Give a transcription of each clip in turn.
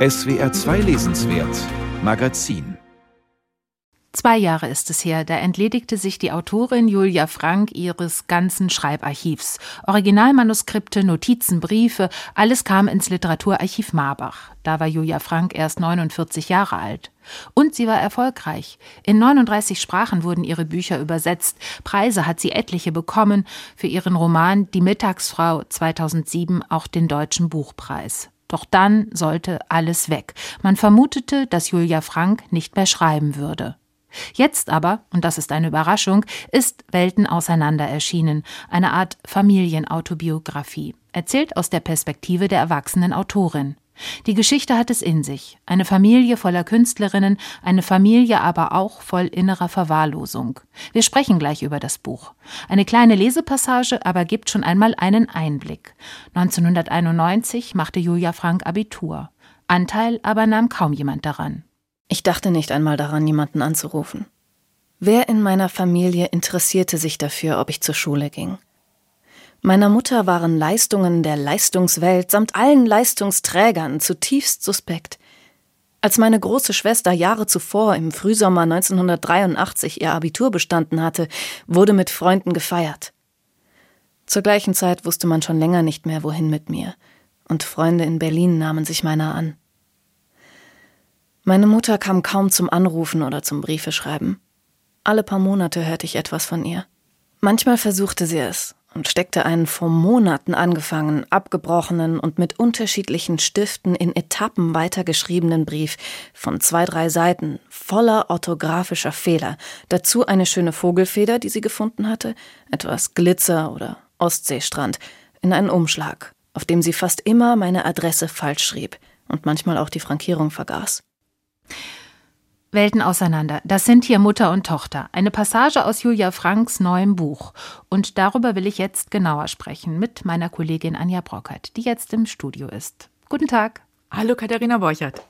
SWR 2 Lesenswert Magazin Zwei Jahre ist es her, da entledigte sich die Autorin Julia Frank ihres ganzen Schreibarchivs. Originalmanuskripte, Notizen, Briefe, alles kam ins Literaturarchiv Marbach. Da war Julia Frank erst 49 Jahre alt. Und sie war erfolgreich. In 39 Sprachen wurden ihre Bücher übersetzt. Preise hat sie etliche bekommen. Für ihren Roman Die Mittagsfrau 2007 auch den Deutschen Buchpreis. Doch dann sollte alles weg. Man vermutete, dass Julia Frank nicht mehr schreiben würde. Jetzt aber, und das ist eine Überraschung, ist Welten auseinander erschienen, eine Art Familienautobiografie, erzählt aus der Perspektive der erwachsenen Autorin. Die Geschichte hat es in sich, eine Familie voller Künstlerinnen, eine Familie aber auch voll innerer Verwahrlosung. Wir sprechen gleich über das Buch. Eine kleine Lesepassage aber gibt schon einmal einen Einblick. 1991 machte Julia Frank Abitur. Anteil aber nahm kaum jemand daran. Ich dachte nicht einmal daran, jemanden anzurufen. Wer in meiner Familie interessierte sich dafür, ob ich zur Schule ging? Meiner Mutter waren Leistungen der Leistungswelt samt allen Leistungsträgern zutiefst suspekt. Als meine große Schwester Jahre zuvor im Frühsommer 1983 ihr Abitur bestanden hatte, wurde mit Freunden gefeiert. Zur gleichen Zeit wusste man schon länger nicht mehr, wohin mit mir, und Freunde in Berlin nahmen sich meiner an. Meine Mutter kam kaum zum Anrufen oder zum Briefeschreiben. Alle paar Monate hörte ich etwas von ihr. Manchmal versuchte sie es und steckte einen vor Monaten angefangenen, abgebrochenen und mit unterschiedlichen Stiften in Etappen weitergeschriebenen Brief von zwei, drei Seiten voller orthografischer Fehler, dazu eine schöne Vogelfeder, die sie gefunden hatte, etwas Glitzer oder Ostseestrand, in einen Umschlag, auf dem sie fast immer meine Adresse falsch schrieb und manchmal auch die Frankierung vergaß. Welten auseinander. Das sind hier Mutter und Tochter. Eine Passage aus Julia Franks neuem Buch. Und darüber will ich jetzt genauer sprechen mit meiner Kollegin Anja Brockert, die jetzt im Studio ist. Guten Tag. Hallo Katharina Borchert.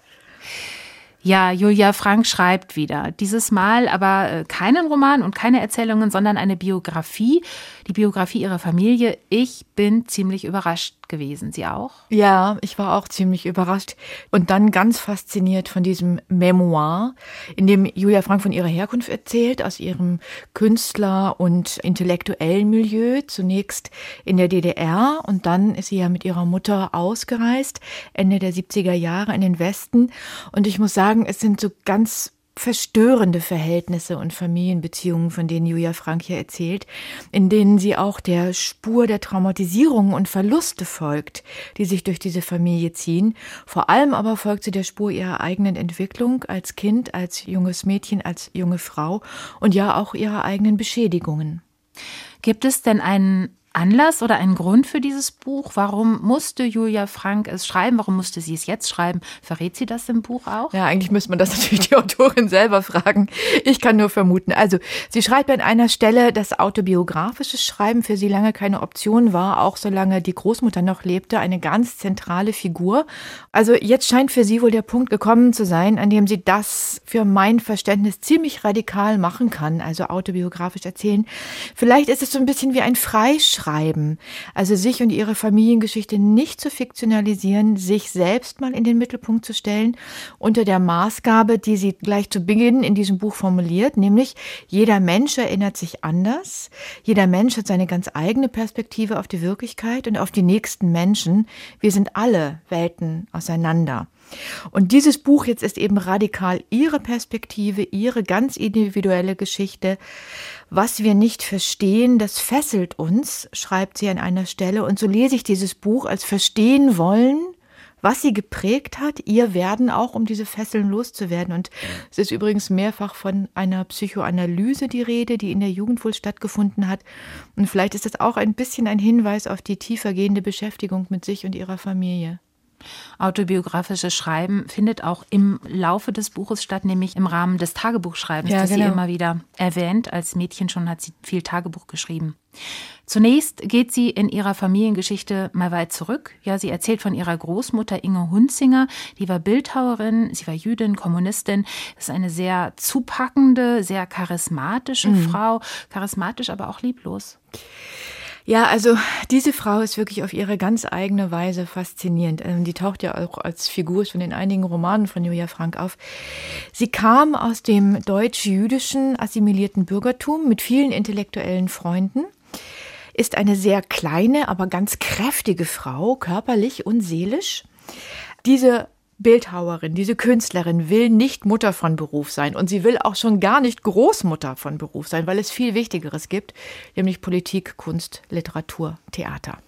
Ja, Julia Frank schreibt wieder. Dieses Mal aber äh, keinen Roman und keine Erzählungen, sondern eine Biografie. Die Biografie ihrer Familie. Ich bin ziemlich überrascht gewesen. Sie auch? Ja, ich war auch ziemlich überrascht und dann ganz fasziniert von diesem Memoir, in dem Julia Frank von ihrer Herkunft erzählt, aus ihrem Künstler- und intellektuellen Milieu, zunächst in der DDR und dann ist sie ja mit ihrer Mutter ausgereist, Ende der 70er Jahre in den Westen und ich muss sagen, es sind so ganz verstörende Verhältnisse und Familienbeziehungen, von denen Julia Frank hier erzählt, in denen sie auch der Spur der Traumatisierungen und Verluste folgt, die sich durch diese Familie ziehen. Vor allem aber folgt sie der Spur ihrer eigenen Entwicklung als Kind, als junges Mädchen, als junge Frau und ja auch ihrer eigenen Beschädigungen. Gibt es denn einen Anlass oder ein Grund für dieses Buch? Warum musste Julia Frank es schreiben? Warum musste sie es jetzt schreiben? Verrät sie das im Buch auch? Ja, eigentlich müsste man das natürlich die Autorin selber fragen. Ich kann nur vermuten. Also, sie schreibt an einer Stelle, dass autobiografisches Schreiben für sie lange keine Option war, auch solange die Großmutter noch lebte, eine ganz zentrale Figur. Also, jetzt scheint für sie wohl der Punkt gekommen zu sein, an dem sie das für mein Verständnis ziemlich radikal machen kann, also autobiografisch erzählen. Vielleicht ist es so ein bisschen wie ein Freischreiben schreiben. Also sich und ihre Familiengeschichte nicht zu fiktionalisieren, sich selbst mal in den Mittelpunkt zu stellen, unter der Maßgabe, die sie gleich zu Beginn in diesem Buch formuliert, nämlich jeder Mensch erinnert sich anders, jeder Mensch hat seine ganz eigene Perspektive auf die Wirklichkeit und auf die nächsten Menschen. Wir sind alle Welten auseinander. Und dieses Buch jetzt ist eben radikal ihre Perspektive, ihre ganz individuelle Geschichte. Was wir nicht verstehen, das fesselt uns, schreibt sie an einer Stelle. Und so lese ich dieses Buch als verstehen wollen, was sie geprägt hat, ihr Werden auch, um diese Fesseln loszuwerden. Und es ist übrigens mehrfach von einer Psychoanalyse die Rede, die in der Jugend wohl stattgefunden hat. Und vielleicht ist das auch ein bisschen ein Hinweis auf die tiefergehende Beschäftigung mit sich und ihrer Familie. Autobiografisches Schreiben findet auch im Laufe des Buches statt, nämlich im Rahmen des Tagebuchschreibens, ja, das genau. sie immer wieder erwähnt. Als Mädchen schon hat sie viel Tagebuch geschrieben. Zunächst geht sie in ihrer Familiengeschichte mal weit zurück. Ja, sie erzählt von ihrer Großmutter Inge Hunzinger, die war Bildhauerin, sie war Jüdin, Kommunistin. Das ist eine sehr zupackende, sehr charismatische mhm. Frau, charismatisch, aber auch lieblos. Ja, also diese Frau ist wirklich auf ihre ganz eigene Weise faszinierend. Ähm, die taucht ja auch als Figur schon in einigen Romanen von Julia Frank auf. Sie kam aus dem deutsch-jüdischen assimilierten Bürgertum mit vielen intellektuellen Freunden, ist eine sehr kleine, aber ganz kräftige Frau, körperlich und seelisch. Diese Bildhauerin, diese Künstlerin will nicht Mutter von Beruf sein und sie will auch schon gar nicht Großmutter von Beruf sein, weil es viel Wichtigeres gibt, nämlich Politik, Kunst, Literatur, Theater.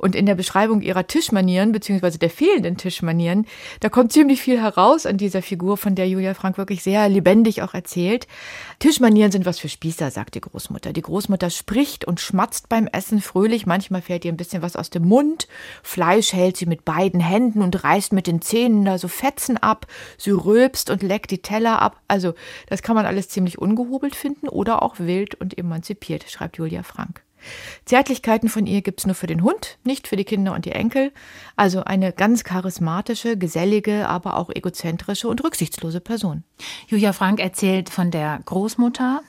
Und in der Beschreibung ihrer Tischmanieren, beziehungsweise der fehlenden Tischmanieren, da kommt ziemlich viel heraus an dieser Figur, von der Julia Frank wirklich sehr lebendig auch erzählt. Tischmanieren sind was für Spießer, sagt die Großmutter. Die Großmutter spricht und schmatzt beim Essen fröhlich. Manchmal fällt ihr ein bisschen was aus dem Mund. Fleisch hält sie mit beiden Händen und reißt mit den Zähnen da so Fetzen ab. Sie rülpst und leckt die Teller ab. Also, das kann man alles ziemlich ungehobelt finden oder auch wild und emanzipiert, schreibt Julia Frank. Zärtlichkeiten von ihr gibt's nur für den Hund, nicht für die Kinder und die Enkel. Also eine ganz charismatische, gesellige, aber auch egozentrische und rücksichtslose Person. Julia Frank erzählt von der Großmutter.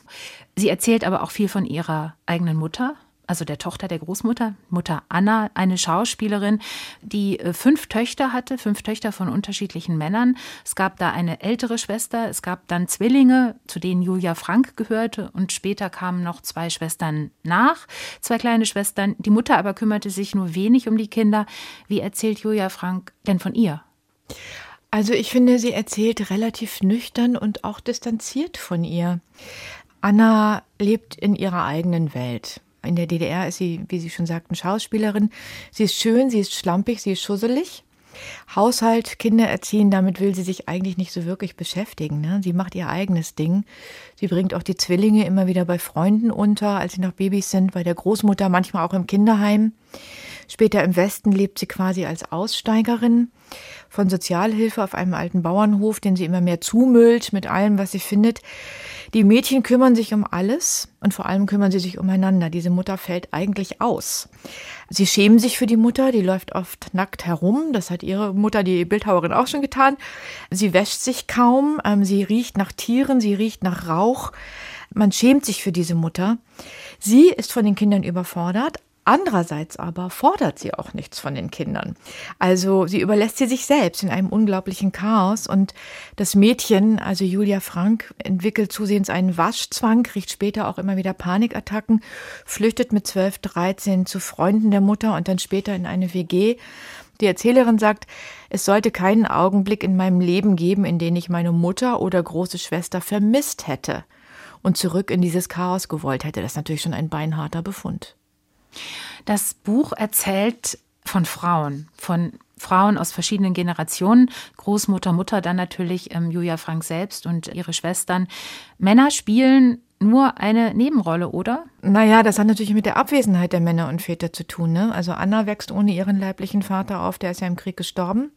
Sie erzählt aber auch viel von ihrer eigenen Mutter also der Tochter der Großmutter, Mutter Anna, eine Schauspielerin, die äh, fünf Töchter hatte, fünf Töchter von unterschiedlichen Männern. Es gab da eine ältere Schwester, es gab dann Zwillinge, zu denen Julia Frank gehörte und später kamen noch zwei Schwestern nach, zwei kleine Schwestern. Die Mutter aber kümmerte sich nur wenig um die Kinder. Wie erzählt Julia Frank denn von ihr? Also ich finde, sie erzählt relativ nüchtern und auch distanziert von ihr. Anna lebt in ihrer eigenen Welt. In der DDR ist sie, wie Sie schon sagten, Schauspielerin. Sie ist schön, sie ist schlampig, sie ist schusselig. Haushalt, Kinder erziehen, damit will sie sich eigentlich nicht so wirklich beschäftigen. Ne? Sie macht ihr eigenes Ding. Sie bringt auch die Zwillinge immer wieder bei Freunden unter, als sie noch Babys sind, bei der Großmutter, manchmal auch im Kinderheim. Später im Westen lebt sie quasi als Aussteigerin von Sozialhilfe auf einem alten Bauernhof, den sie immer mehr zumüllt mit allem, was sie findet. Die Mädchen kümmern sich um alles und vor allem kümmern sie sich umeinander. Diese Mutter fällt eigentlich aus. Sie schämen sich für die Mutter, die läuft oft nackt herum. Das hat ihre Mutter, die Bildhauerin, auch schon getan. Sie wäscht sich kaum, ähm, sie riecht nach Tieren, sie riecht nach Rauch. Man schämt sich für diese Mutter. Sie ist von den Kindern überfordert, Andererseits aber fordert sie auch nichts von den Kindern. Also sie überlässt sie sich selbst in einem unglaublichen Chaos und das Mädchen, also Julia Frank, entwickelt zusehends einen Waschzwang, kriegt später auch immer wieder Panikattacken, flüchtet mit 12, 13 zu Freunden der Mutter und dann später in eine WG. Die Erzählerin sagt, es sollte keinen Augenblick in meinem Leben geben, in den ich meine Mutter oder große Schwester vermisst hätte und zurück in dieses Chaos gewollt hätte. Das ist natürlich schon ein beinharter Befund. Das Buch erzählt von Frauen, von Frauen aus verschiedenen Generationen, Großmutter, Mutter, dann natürlich ähm, Julia Frank selbst und ihre Schwestern. Männer spielen nur eine Nebenrolle, oder? Naja, das hat natürlich mit der Abwesenheit der Männer und Väter zu tun. Ne? Also Anna wächst ohne ihren leiblichen Vater auf, der ist ja im Krieg gestorben.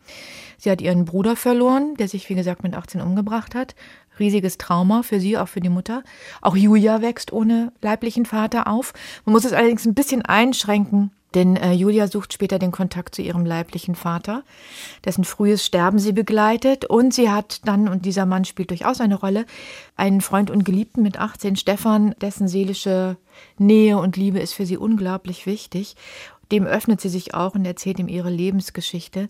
Sie hat ihren Bruder verloren, der sich, wie gesagt, mit 18 umgebracht hat. Riesiges Trauma für sie, auch für die Mutter. Auch Julia wächst ohne leiblichen Vater auf. Man muss es allerdings ein bisschen einschränken. Denn äh, Julia sucht später den Kontakt zu ihrem leiblichen Vater, dessen frühes Sterben sie begleitet. Und sie hat dann, und dieser Mann spielt durchaus eine Rolle, einen Freund und Geliebten mit 18, Stefan, dessen seelische Nähe und Liebe ist für sie unglaublich wichtig. Dem öffnet sie sich auch und erzählt ihm ihre Lebensgeschichte.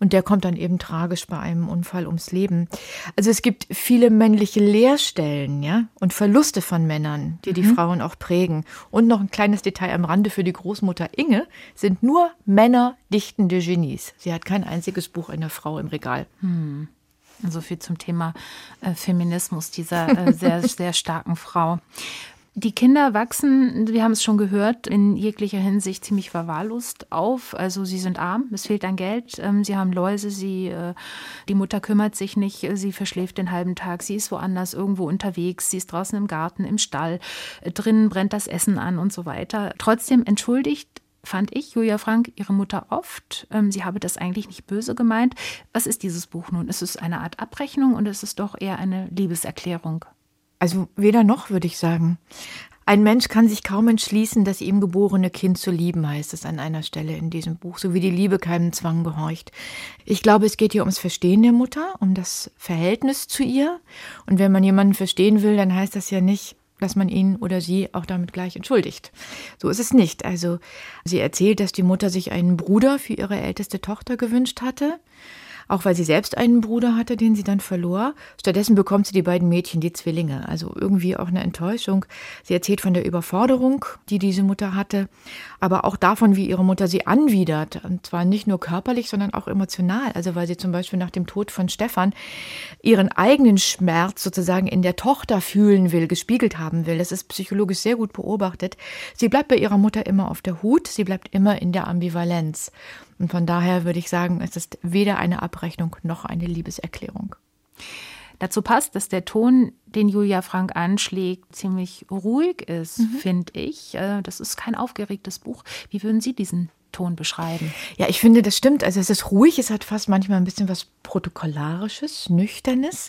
Und der kommt dann eben tragisch bei einem Unfall ums Leben. Also es gibt viele männliche Leerstellen, ja, und Verluste von Männern, die die mhm. Frauen auch prägen. Und noch ein kleines Detail am Rande für die Großmutter Inge sind nur Männer dichtende Genies. Sie hat kein einziges Buch einer Frau im Regal. Hm. So viel zum Thema äh, Feminismus dieser äh, sehr, sehr starken Frau. Die Kinder wachsen, wir haben es schon gehört, in jeglicher Hinsicht ziemlich verwahrlost auf. Also sie sind arm, es fehlt an Geld, ähm, sie haben Läuse, sie, äh, die Mutter kümmert sich nicht, sie verschläft den halben Tag, sie ist woanders irgendwo unterwegs, sie ist draußen im Garten, im Stall, äh, drinnen brennt das Essen an und so weiter. Trotzdem entschuldigt fand ich Julia Frank ihre Mutter oft. Ähm, sie habe das eigentlich nicht böse gemeint. Was ist dieses Buch nun? Ist es eine Art Abrechnung und ist es doch eher eine Liebeserklärung? Also weder noch, würde ich sagen. Ein Mensch kann sich kaum entschließen, das ihm geborene Kind zu lieben, heißt es an einer Stelle in diesem Buch, so wie die Liebe keinem Zwang gehorcht. Ich glaube, es geht hier ums Verstehen der Mutter, um das Verhältnis zu ihr. Und wenn man jemanden verstehen will, dann heißt das ja nicht, dass man ihn oder sie auch damit gleich entschuldigt. So ist es nicht. Also sie erzählt, dass die Mutter sich einen Bruder für ihre älteste Tochter gewünscht hatte auch weil sie selbst einen Bruder hatte, den sie dann verlor. Stattdessen bekommt sie die beiden Mädchen, die Zwillinge. Also irgendwie auch eine Enttäuschung. Sie erzählt von der Überforderung, die diese Mutter hatte, aber auch davon, wie ihre Mutter sie anwidert. Und zwar nicht nur körperlich, sondern auch emotional. Also weil sie zum Beispiel nach dem Tod von Stefan ihren eigenen Schmerz sozusagen in der Tochter fühlen will, gespiegelt haben will. Das ist psychologisch sehr gut beobachtet. Sie bleibt bei ihrer Mutter immer auf der Hut, sie bleibt immer in der Ambivalenz. Und von daher würde ich sagen, es ist weder eine Abrechnung noch eine Liebeserklärung. Dazu passt, dass der Ton, den Julia Frank anschlägt, ziemlich ruhig ist, mhm. finde ich. Äh, das ist kein aufgeregtes Buch. Wie würden Sie diesen Ton beschreiben. Ja, ich finde, das stimmt. Also es ist ruhig, es hat fast manchmal ein bisschen was Protokollarisches, Nüchternes.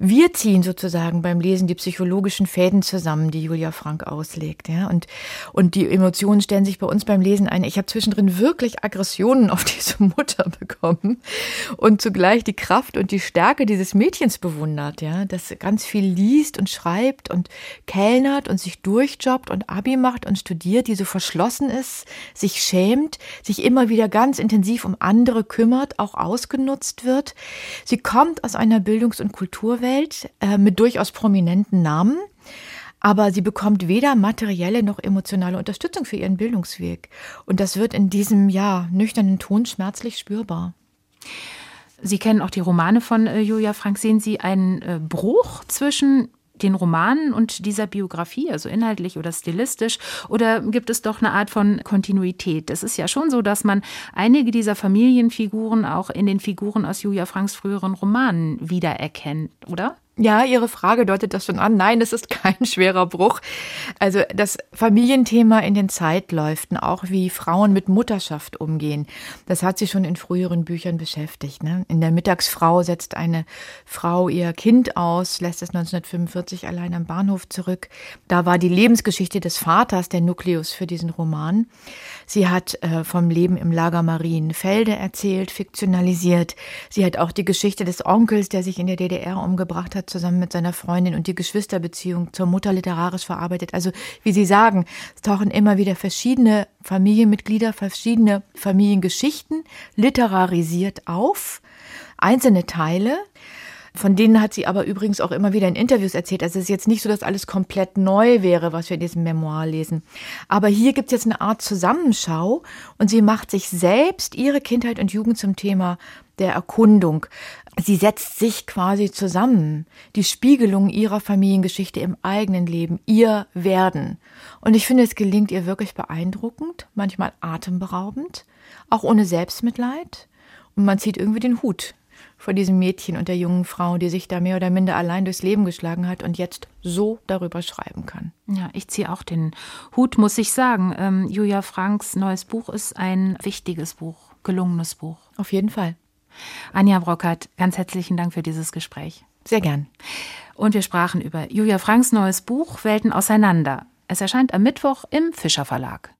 Wir ziehen sozusagen beim Lesen die psychologischen Fäden zusammen, die Julia Frank auslegt. Ja? Und, und die Emotionen stellen sich bei uns beim Lesen ein. Ich habe zwischendrin wirklich Aggressionen auf diese Mutter bekommen und zugleich die Kraft und die Stärke dieses Mädchens bewundert, ja, das ganz viel liest und schreibt und kellnert und sich durchjobbt und Abi macht und studiert, die so verschlossen ist, sich schämt sich immer wieder ganz intensiv um andere kümmert, auch ausgenutzt wird. Sie kommt aus einer Bildungs- und Kulturwelt äh, mit durchaus prominenten Namen. Aber sie bekommt weder materielle noch emotionale Unterstützung für ihren Bildungsweg. Und das wird in diesem, ja, nüchternen Ton schmerzlich spürbar. Sie kennen auch die Romane von äh, Julia Frank. Sehen Sie einen äh, Bruch zwischen den Romanen und dieser Biografie, also inhaltlich oder stilistisch, oder gibt es doch eine Art von Kontinuität? Es ist ja schon so, dass man einige dieser Familienfiguren auch in den Figuren aus Julia Franks früheren Romanen wiedererkennt, oder? Ja, Ihre Frage deutet das schon an. Nein, es ist kein schwerer Bruch. Also das Familienthema in den Zeitläuften, auch wie Frauen mit Mutterschaft umgehen, das hat sie schon in früheren Büchern beschäftigt. Ne? In der Mittagsfrau setzt eine Frau ihr Kind aus, lässt es 1945 allein am Bahnhof zurück. Da war die Lebensgeschichte des Vaters der Nukleus für diesen Roman. Sie hat äh, vom Leben im Lager Marienfelde erzählt, fiktionalisiert. Sie hat auch die Geschichte des Onkels, der sich in der DDR umgebracht hat, zusammen mit seiner Freundin und die Geschwisterbeziehung zur Mutter literarisch verarbeitet. Also wie Sie sagen, es tauchen immer wieder verschiedene Familienmitglieder, verschiedene Familiengeschichten literarisiert auf, einzelne Teile. Von denen hat sie aber übrigens auch immer wieder in Interviews erzählt. Also es ist jetzt nicht so, dass alles komplett neu wäre, was wir in diesem Memoir lesen. Aber hier gibt es jetzt eine Art Zusammenschau und sie macht sich selbst ihre Kindheit und Jugend zum Thema der Erkundung. Sie setzt sich quasi zusammen, die Spiegelung ihrer Familiengeschichte im eigenen Leben, ihr Werden. Und ich finde, es gelingt ihr wirklich beeindruckend, manchmal atemberaubend, auch ohne Selbstmitleid. Und man zieht irgendwie den Hut vor diesem Mädchen und der jungen Frau, die sich da mehr oder minder allein durchs Leben geschlagen hat und jetzt so darüber schreiben kann. Ja, ich ziehe auch den Hut, muss ich sagen. Ähm, Julia Franks neues Buch ist ein wichtiges Buch, gelungenes Buch. Auf jeden Fall. Anja Brockert, ganz herzlichen Dank für dieses Gespräch. Sehr gern. Und wir sprachen über Julia Franks neues Buch Welten auseinander. Es erscheint am Mittwoch im Fischer Verlag.